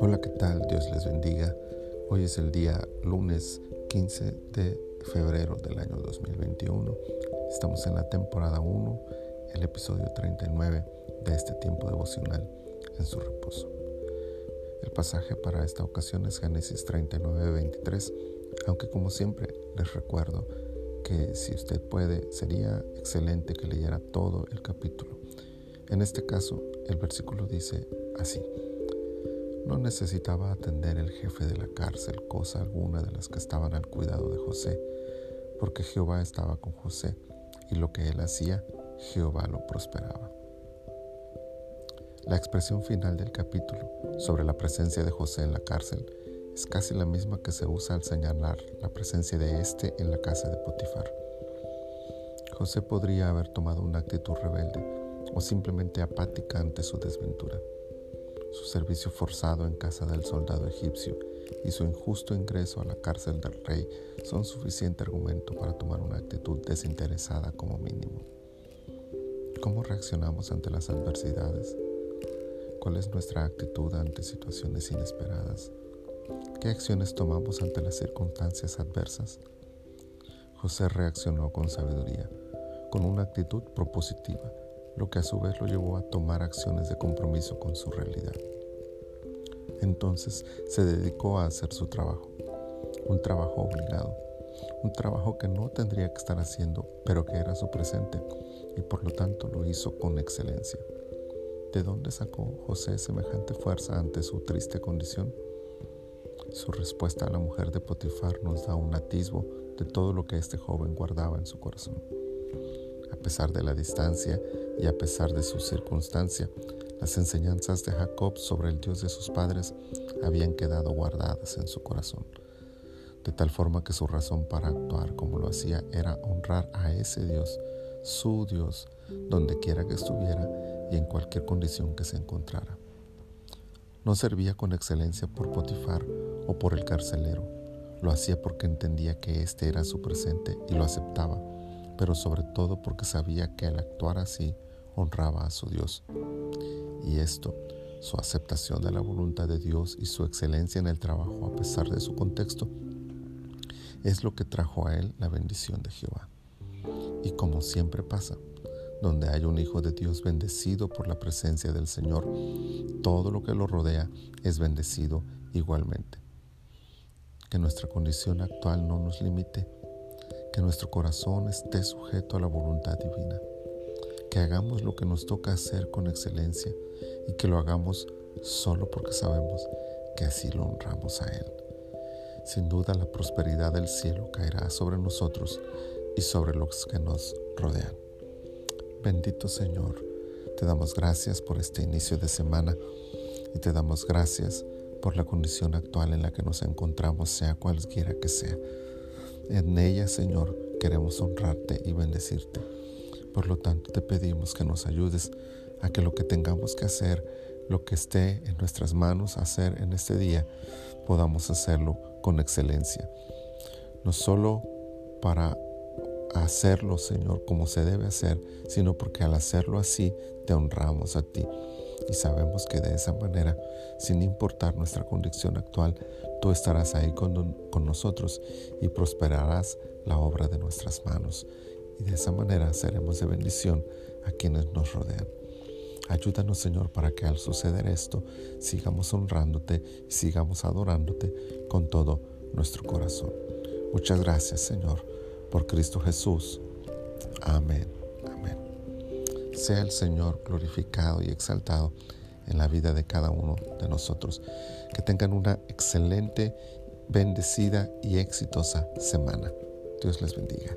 Hola, ¿qué tal? Dios les bendiga. Hoy es el día lunes 15 de febrero del año 2021. Estamos en la temporada 1, el episodio 39 de este tiempo devocional en su reposo. El pasaje para esta ocasión es Génesis 39, 23, aunque como siempre les recuerdo que si usted puede, sería excelente que leyera todo el capítulo. En este caso, el versículo dice así. No necesitaba atender el jefe de la cárcel cosa alguna de las que estaban al cuidado de José, porque Jehová estaba con José, y lo que él hacía, Jehová lo prosperaba. La expresión final del capítulo sobre la presencia de José en la cárcel es casi la misma que se usa al señalar la presencia de éste en la casa de Potifar. José podría haber tomado una actitud rebelde o simplemente apática ante su desventura. Su servicio forzado en casa del soldado egipcio y su injusto ingreso a la cárcel del rey son suficiente argumento para tomar una actitud desinteresada como mínimo. ¿Cómo reaccionamos ante las adversidades? ¿Cuál es nuestra actitud ante situaciones inesperadas? ¿Qué acciones tomamos ante las circunstancias adversas? José reaccionó con sabiduría, con una actitud propositiva, lo que a su vez lo llevó a tomar acciones de compromiso con su realidad. Entonces se dedicó a hacer su trabajo, un trabajo obligado, un trabajo que no tendría que estar haciendo, pero que era su presente, y por lo tanto lo hizo con excelencia. ¿De dónde sacó José semejante fuerza ante su triste condición? Su respuesta a la mujer de Potifar nos da un atisbo de todo lo que este joven guardaba en su corazón. A pesar de la distancia y a pesar de su circunstancia, las enseñanzas de Jacob sobre el Dios de sus padres habían quedado guardadas en su corazón, de tal forma que su razón para actuar como lo hacía era honrar a ese Dios, su Dios, donde quiera que estuviera y en cualquier condición que se encontrara. No servía con excelencia por Potifar o por el carcelero, lo hacía porque entendía que este era su presente y lo aceptaba, pero sobre todo porque sabía que al actuar así honraba a su Dios. Y esto, su aceptación de la voluntad de Dios y su excelencia en el trabajo a pesar de su contexto, es lo que trajo a él la bendición de Jehová. Y como siempre pasa, donde hay un Hijo de Dios bendecido por la presencia del Señor, todo lo que lo rodea es bendecido igualmente. Que nuestra condición actual no nos limite, que nuestro corazón esté sujeto a la voluntad divina, que hagamos lo que nos toca hacer con excelencia y que lo hagamos solo porque sabemos que así lo honramos a Él. Sin duda la prosperidad del cielo caerá sobre nosotros y sobre los que nos rodean. Bendito Señor, te damos gracias por este inicio de semana y te damos gracias por la condición actual en la que nos encontramos, sea cualquiera que sea. En ella, Señor, queremos honrarte y bendecirte. Por lo tanto, te pedimos que nos ayudes a que lo que tengamos que hacer, lo que esté en nuestras manos hacer en este día, podamos hacerlo con excelencia. No solo para hacerlo, Señor, como se debe hacer, sino porque al hacerlo así te honramos a ti. Y sabemos que de esa manera, sin importar nuestra condición actual, tú estarás ahí con, con nosotros y prosperarás la obra de nuestras manos. Y de esa manera seremos de bendición a quienes nos rodean. Ayúdanos, Señor, para que al suceder esto sigamos honrándote y sigamos adorándote con todo nuestro corazón. Muchas gracias, Señor por Cristo Jesús. Amén. Amén. Sea el Señor glorificado y exaltado en la vida de cada uno de nosotros. Que tengan una excelente, bendecida y exitosa semana. Dios les bendiga.